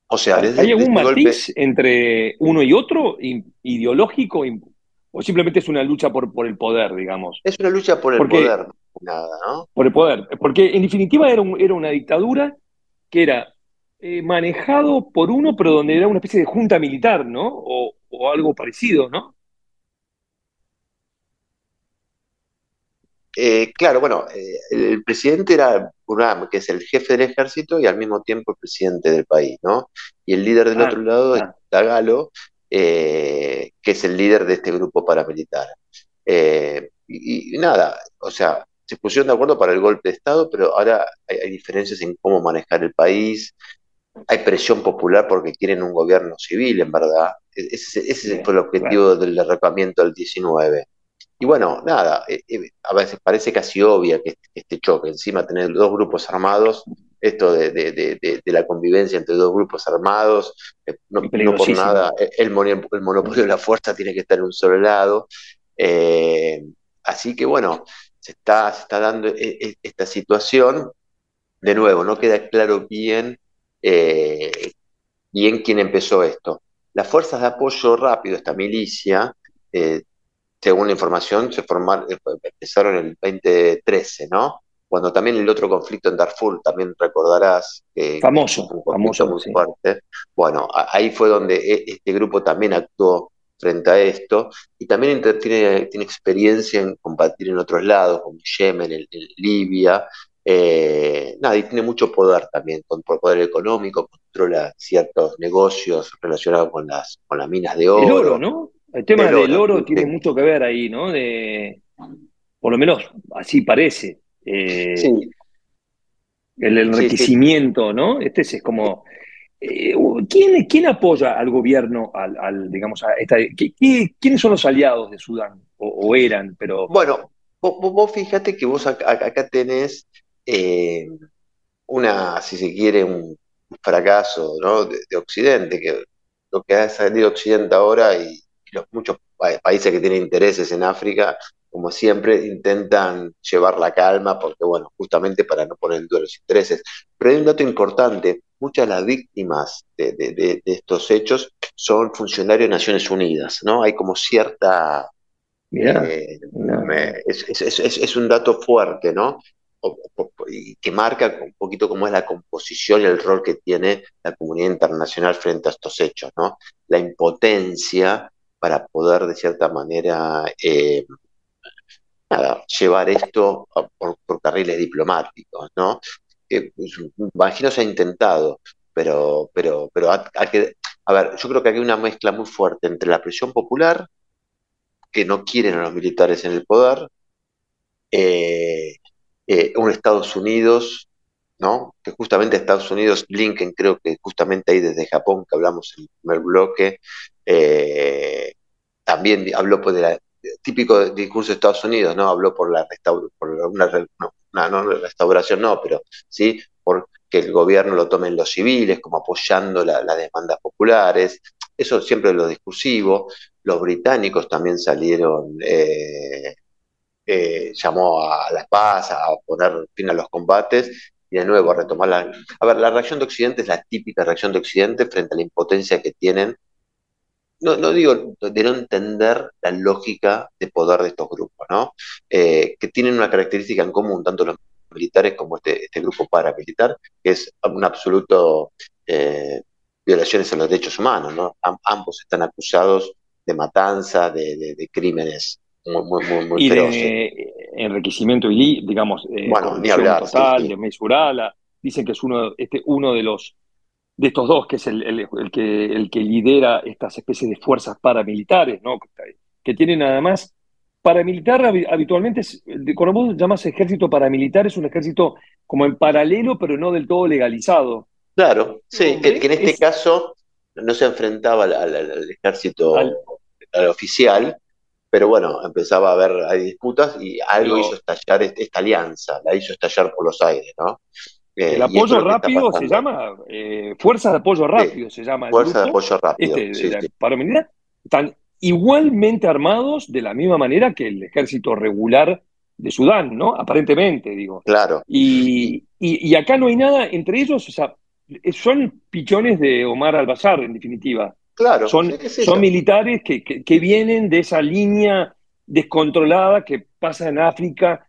o sea, ¿Hay algún matiz entre uno y otro, ideológico, o simplemente es una lucha por, por el poder, digamos? Es una lucha por el poder, nada, ¿no? Por el poder, porque en definitiva era, era una dictadura que era eh, manejado por uno, pero donde era una especie de junta militar, ¿no? O, o algo parecido, ¿no? Eh, claro, bueno, eh, el presidente era Buram, que es el jefe del ejército y al mismo tiempo el presidente del país, ¿no? Y el líder del ah, otro lado es Tagalo, eh, que es el líder de este grupo paramilitar. Y, nada, o sea, se pusieron de acuerdo para el golpe de Estado, pero ahora hay, diferencias en cómo manejar el país, hay presión popular porque quieren un gobierno civil, en verdad. E-, ese, ese fue el objetivo del derrocamiento del 19. Y bueno, nada, eh, eh, a veces parece casi obvia que este choque, encima tener dos grupos armados, esto de, la convivencia entre dos grupos armados, eh, no, por nada, el, monopolio de la fuerza tiene que estar en un solo lado. así que bueno, se está, se está dando esta situación. De nuevo, no queda claro bien, bien quién empezó esto. Las fuerzas de apoyo rápido, esta milicia, según la información, se formaron, eh, empezaron en el 2013, ¿no? Cuando también el otro conflicto en Darfur, también recordarás que famoso, famoso, muy fuerte. Bueno, ahí fue donde e, este grupo también actuó frente a esto y también tiene, tiene experiencia en combatir en otros lados, como Yemen, en, Libia. Eh, nada, y tiene mucho poder también, con poder económico, controla ciertos negocios relacionados con las, con las minas de oro. El oro, ¿no? El tema del oro, tiene mucho que ver ahí, ¿no? De, por lo menos así parece. Eh, sí. El enriquecimiento, ¿no? Este es, como. Eh, ¿quién, ¿quién, apoya al gobierno, al, digamos, a esta, ¿quiénes son los aliados de Sudán? O, eran, pero. Bueno, vos, fíjate que vos acá, tenés eh, una, si se quiere, un fracaso ¿no? de, de Occidente, que lo que ha salido Occidente ahora y los muchos países que tienen intereses en África, como siempre, intentan llevar la calma, porque, bueno, justamente para no poner en duda los intereses. Pero hay un dato importante, muchas de las víctimas de, estos hechos son funcionarios de Naciones Unidas, ¿no? Hay como cierta... Eh, es, un dato fuerte, ¿no? y que marca un poquito cómo es la composición y el rol que tiene la comunidad internacional frente a estos hechos, ¿no? La impotencia para poder de cierta manera eh, llevar esto por, carriles diplomáticos, ¿no? Pues, imagino se ha intentado, pero, pero, pero que, a ver, yo creo que hay una mezcla muy fuerte entre la presión popular, que no quieren a los militares en el poder, eh, eh, un Estados Unidos, ¿no? Que justamente Estados Unidos, Blinken, creo que justamente ahí desde Japón, que hablamos en el primer bloque, eh, también habló por el típico discurso de Estados Unidos, ¿no? Habló por la por una, no, restauración, no, pero sí, por que el gobierno lo tome en los civiles, como apoyando las demandas populares. Eso siempre es lo discursivo. Los británicos también salieron, eh, eh, llamó a la paz, a poner fin a los combates y de nuevo a retomar la... A ver, la reacción de Occidente es la típica reacción de Occidente frente a la impotencia que tienen no, no, digo de no entender la lógica de poder de estos grupos, ¿no? Eh, que tienen una característica en común, tanto los militares como este, este grupo paramilitar, que es un absoluto eh, violaciones a los derechos humanos, ¿no? ambos están acusados de matanza, de, crímenes muy, muy, muy, muy y de enriquecimiento, digamos, eh, bueno, ni hablar, total, de mesurala. Dicen que es uno, este, uno de los de estos dos, que es el, el, que, el que lidera estas especies de fuerzas paramilitares, ¿no? que tienen nada más Paramilitar habitualmente, es, cuando vos llamas ejército paramilitar, es un ejército como en paralelo, pero no del todo legalizado. Claro, sí, que, en este caso no se enfrentaba al, ejército al... oficial, pero bueno, empezaba a haber hay disputas y algo hizo estallar esta alianza, la hizo estallar por los aires, ¿no? Eh, el apoyo rápido se llama, eh, Fuerza de Apoyo Rápido se llama. Fuerza de Apoyo Rápido. Este, paramilitar, están igualmente armados de la misma manera que el ejército regular de Sudán, ¿no? Aparentemente, digo. Claro. Y, y, acá no hay nada entre ellos, o sea, son pichones de Omar al-Bashar, en definitiva. Claro. Son, son militares que, que, vienen de esa línea descontrolada que pasa en África,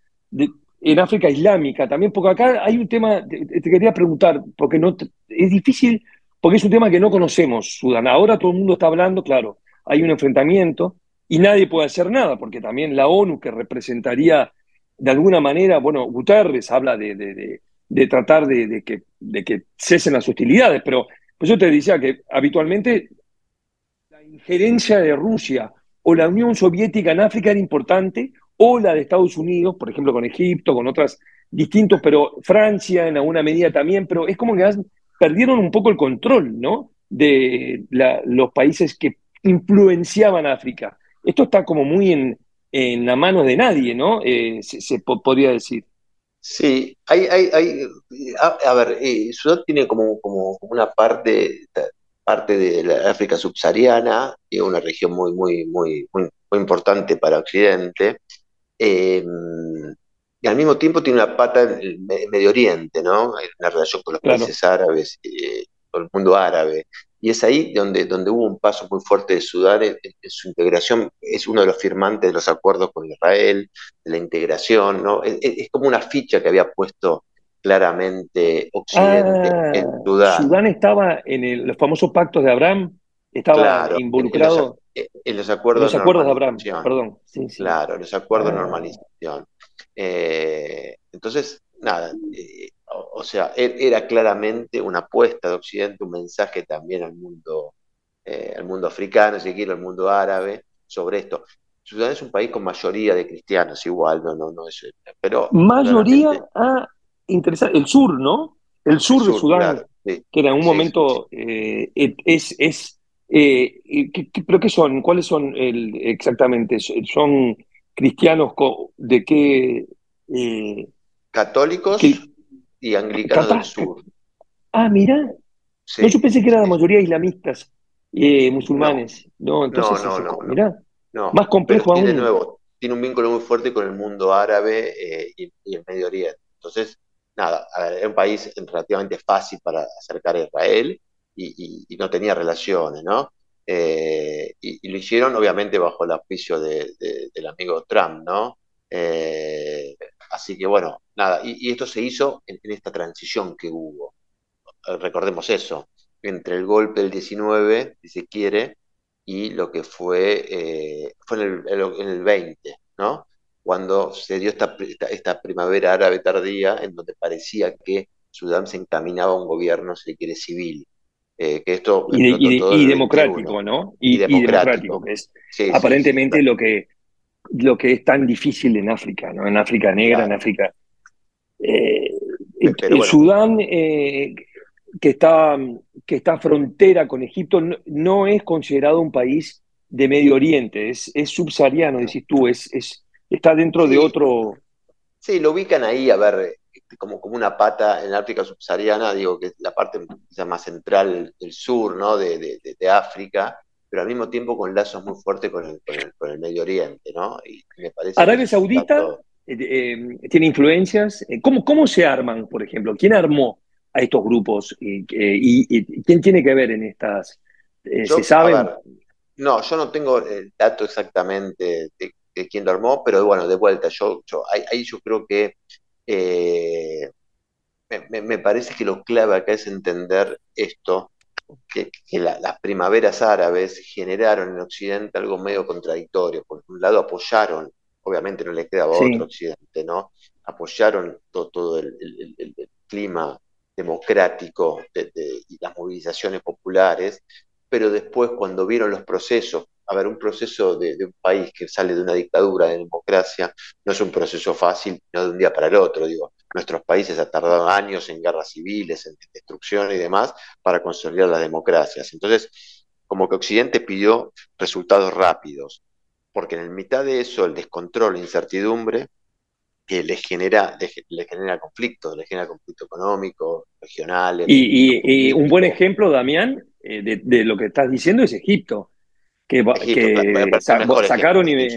en África Islámica también, porque acá hay un tema, te, quería preguntar, porque no es difícil, porque es un tema que no conocemos, Sudán. Ahora todo el mundo está hablando, claro, hay un enfrentamiento y nadie puede hacer nada, porque también la ONU, que representaría de alguna manera, bueno, Guterres habla de, de, tratar de, que, de que cesen las hostilidades, pero pues yo te decía que habitualmente la injerencia de Rusia o la Unión Soviética en África era importante, o la de Estados Unidos, por ejemplo, con Egipto, con otras distintos, pero Francia en alguna medida también, pero es como que perdieron un poco el control, ¿no? De los países que influenciaban África. Esto está como muy en, la mano de nadie, ¿no? Eh, se, podría decir. Sí, hay, hay, hay a, ver, eh, Sudán tiene como, como, una parte, parte de la África subsahariana, y una región muy, muy, muy, muy, importante para Occidente, em, y al mismo tiempo tiene una pata en el Medio Oriente, ¿no? Hay una relación con los países árabes, eh, con el mundo árabe. Y es ahí donde, donde hubo un paso muy fuerte de Sudán en, su integración. Es uno de los firmantes de los acuerdos con Israel, de la integración, ¿no? Es, como una ficha que había puesto claramente Occidente ah, en Sudán. Sudán estaba en los famosos pactos de Abraham, estaba involucrado. En los, acuerdos, los acuerdos de Abraham, perdón. Claro, los acuerdos de ah. normalización. Eh, entonces, nada, eh, o, sea, e, era claramente una apuesta de Occidente, un mensaje también al mundo, eh, al mundo africano, si quiere, al mundo árabe, sobre esto. Sudán es un país con mayoría de cristianos, igual, no, no, no es. Pero mayoría, ah, interesante, el sur, ¿no? El sur, de Sudán, que en un momento eh, es, es eh, ¿Pero qué son? ¿Cuáles son el, exactamente? ¿Son cristianos de qué? Católicos y anglicanos del sur. Ah, mira. yo pensé que era la mayoría islamistas, eh, musulmanes. No, entonces, no, no, no, Más complejo aún. De nuevo, tiene un vínculo muy fuerte con el mundo árabe eh, y, el Medio Oriente. Entonces, nada, era un país relativamente fácil para acercar a Israel y, no tenía relaciones, ¿no? Eh, y, lo hicieron obviamente bajo el auspicio del amigo Trump, ¿no? Eh, así que bueno, nada, y, esto se hizo en, esta transición que hubo. Eh, recordemos eso, entre el golpe del 19, si se quiere, y lo que fue, eh, fue en el, en el, 20, ¿no? Cuando se dio esta, esta, primavera árabe tardía, en donde parecía que Sudán se encaminaba a un gobierno, si se quiere, civil. Que esto y, democrático, ¿no? Y, democrático, es aparentemente lo que lo que es tan difícil en África, ¿no? En África negra, en África. Eh, el, Sudán, eh, que, está, que está frontera con Egipto, no, es considerado un país de Medio Oriente, es, es subsahariano, decís tú, es, es, está dentro de otro. Sí, lo ubican ahí, a ver, como, como una pata en África subsahariana, digo que es la parte más central del sur, ¿no? De, de, África, pero al mismo tiempo con lazos muy fuertes con el, con el, Medio Oriente, ¿no? Y me parece Arabia Saudita eh, eh, tiene influencias. ¿Cómo, ¿Cómo se arman, por ejemplo? ¿Quién armó a estos grupos y, quién tiene que ver en estas? ¿Se sabe? No, yo no tengo el dato exactamente de, quién lo armó, pero bueno, de vuelta, yo, yo ahí, yo creo que eh, me, parece que lo clave acá es entender esto, que, las primaveras árabes generaron en Occidente algo medio contradictorio. Por un lado apoyaron, obviamente no le quedaba otro Occidente, ¿no? Apoyaron todo, el, clima democrático y las movilizaciones populares, pero después cuando vieron los procesos, a ver, un proceso de, un país que sale de una dictadura de democracia no es un proceso fácil, no de un día para el otro, digo, nuestros países han tardado años en guerras civiles, en destrucción y demás, para consolidar las democracias. Entonces, como que Occidente pidió resultados rápidos, porque en mitad de eso, el descontrol, la incertidumbre, que les genera, les, genera conflictos, les genera conflicto económico, regionales. y un buen ejemplo, Damián, eh, de, lo que estás diciendo es Egipto. Que, sacaron, y,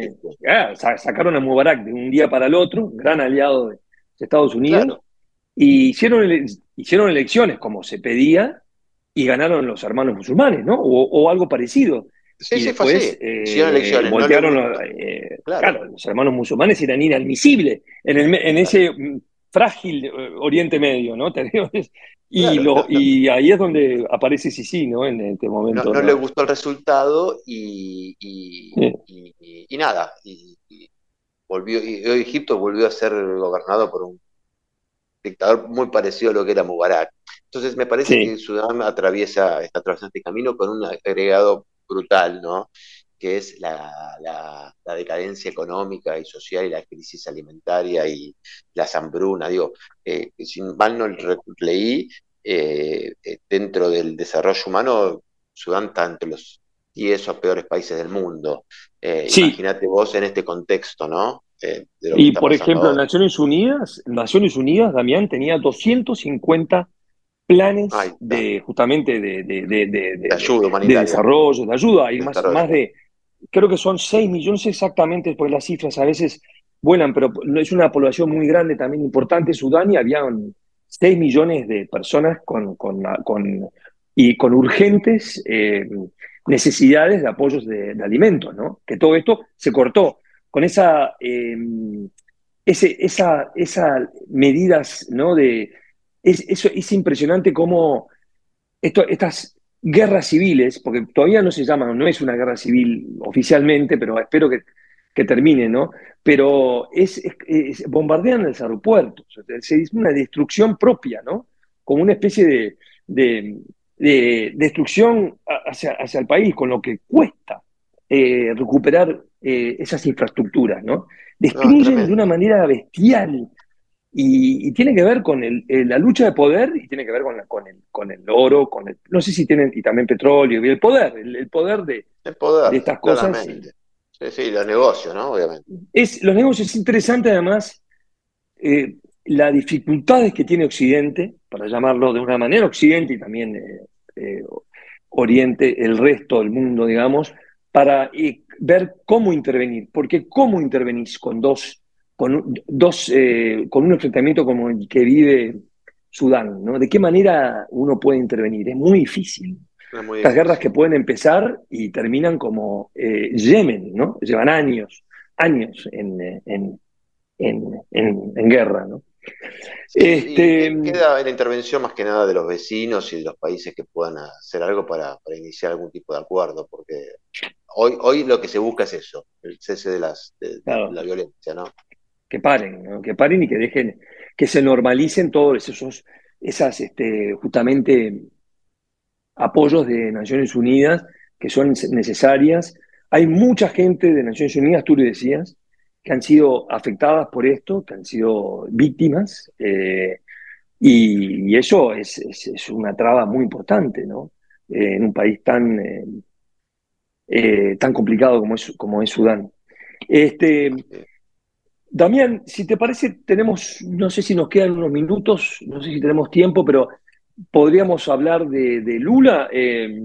ah, sacaron a Mubarak de un día para el otro, gran aliado de Estados Unidos, y hicieron, hicieron elecciones como se pedía y ganaron los hermanos musulmanes, ¿no? O, algo parecido. Sí, y después, eh, elecciones. Voltearon eh, claro. los hermanos musulmanes eran inadmisibles en, el, en ese frágil eh, Oriente Medio, ¿no? Y, lo, y ahí es donde aparece Sisi, ¿no? En este momento. No, le gustó el resultado y, y, nada. Y, volvió, y hoy Egipto volvió a ser gobernado por un dictador muy parecido a lo que era Mubarak. Entonces me parece que Sudán atraviesa, está atravesando este camino con un agregado brutal, ¿no? Que es la, la, decadencia económica y social y la crisis alimentaria y la hambruna. Digo, eh, si mal no leí, eh, eh, dentro del desarrollo humano, Sudán está entre los 10 o peores países del mundo. Imagínate vos en este contexto, ¿no? y por ejemplo, Naciones Unidas, Naciones Unidas, Damián, tenía 250 planes de justamente de, de, de, ayuda humanitaria. de desarrollo, de ayuda. Hay más, más de creo que son 6 millones exactamente, porque las cifras a veces vuelan, pero es una población muy grande, también importante. Sudán y había 6 millones de personas con, con, y con urgentes eh, necesidades de apoyos de, alimentos, ¿no? Que todo esto se cortó con esa, em, ese, esa, esa medidas, ¿no? De, es, eso, es impresionante cómo esto, estas guerras civiles, porque todavía no se llama, no es una guerra civil oficialmente, pero espero que, que termine, ¿no? Pero es, bombardean los aeropuertos, es una destrucción propia, ¿no? Como una especie de, de, destrucción hacia, hacia, el país, con lo que cuesta eh, recuperar eh, esas infraestructuras, ¿no? Destruyen de una manera bestial y, tiene que ver con el, la lucha de poder y tiene que ver con, con, el, con el oro, con el, no sé si tienen, y también petróleo, y el poder, el, poder, de, poder, de estas cosas. Sí, sí, los negocios, ¿no? Obviamente. Es, los negocios es interesante además eh, las dificultades que tiene Occidente, para llamarlo de una manera, Occidente y también eh, eh, Oriente, el resto del mundo, digamos, para ver cómo intervenir. Porque cómo intervenís con dos con, dos, eh, con un enfrentamiento como el que vive Sudán, ¿no? ¿De qué manera uno puede intervenir? Es muy difícil. Estas guerras que pueden empezar y terminan como eh, Yemen, ¿no? Llevan años, años en, en, en, guerra, ¿no? este, queda la intervención más que nada de los vecinos y de los países que puedan hacer algo para, para iniciar algún tipo de acuerdo, porque hoy, hoy lo que se busca es eso, el cese de, las, de la violencia, ¿no? Que paren, que paren y que dejen, que se normalicen todos esos, esas, este, justamente, apoyos de Naciones Unidas que son necesarias. Hay mucha gente de Naciones Unidas, tú le decías, que han sido afectadas por esto, que han sido víctimas, eh, y, eso es, es, una traba muy importante, ¿no? Eh, en un país tan, eh, tan complicado como es, como es Sudán. Este, Damián, si te parece, tenemos, no sé si nos quedan unos minutos, no sé si tenemos tiempo, pero podríamos hablar de, Lula, eh,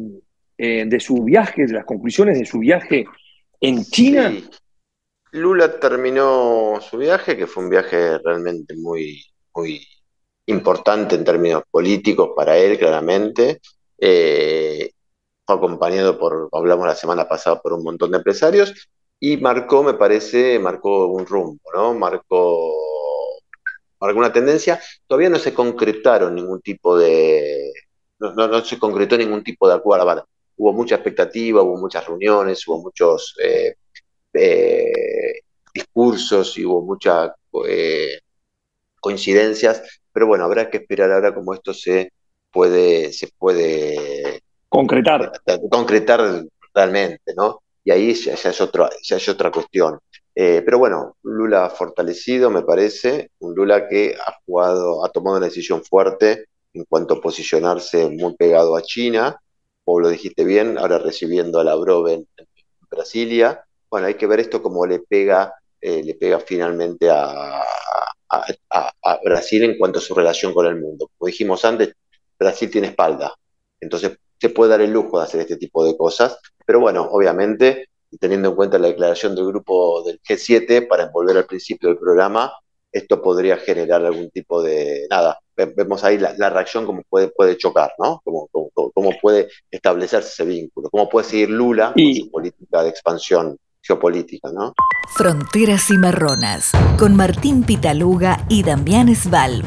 eh, de su viaje, de las conclusiones de su viaje en China. Lula terminó su viaje, que fue un viaje realmente muy, muy importante en términos políticos para él, claramente. Eh, fue acompañado por, hablamos la semana pasada, por un montón de empresarios y marcó, me parece, marcó un rumbo, ¿no? Marcó, marcó una tendencia. Todavía no se concretaron ningún tipo de, no, no, se concretó ningún tipo de acuerdo. hubo mucha expectativa, hubo muchas reuniones, hubo muchos eh, eh, discursos y hubo muchas eh, coincidencias, pero bueno, habrá que esperar ahora cómo esto se puede, se puede concretar. concretar realmente, ¿no? Y ahí ya, ya es otra cuestión. Eh, pero bueno, Lula fortalecido, me parece, un Lula que ha jugado, ha tomado una decisión fuerte en cuanto a posicionarse muy pegado a China, o lo dijiste bien, ahora recibiendo a la en, en Brasilia. Bueno, hay que ver esto como le pega, eh, le pega finalmente a, a, Brasil en cuanto a su relación con el mundo. Como dijimos antes, Brasil tiene espalda, entonces se puede dar el lujo de hacer este tipo de cosas pero bueno, obviamente, teniendo en cuenta la declaración del grupo del G7, para volver al principio del programa, esto podría generar algún tipo de, nada, vemos ahí la, reacción como puede, puede chocar, ¿no? Cómo, puede establecerse ese vínculo, cómo puede seguir Lula con su política de expansión geopolítica, ¿no? Fronteras y Marronas, con Martín Pitaluga y Damián Svalb.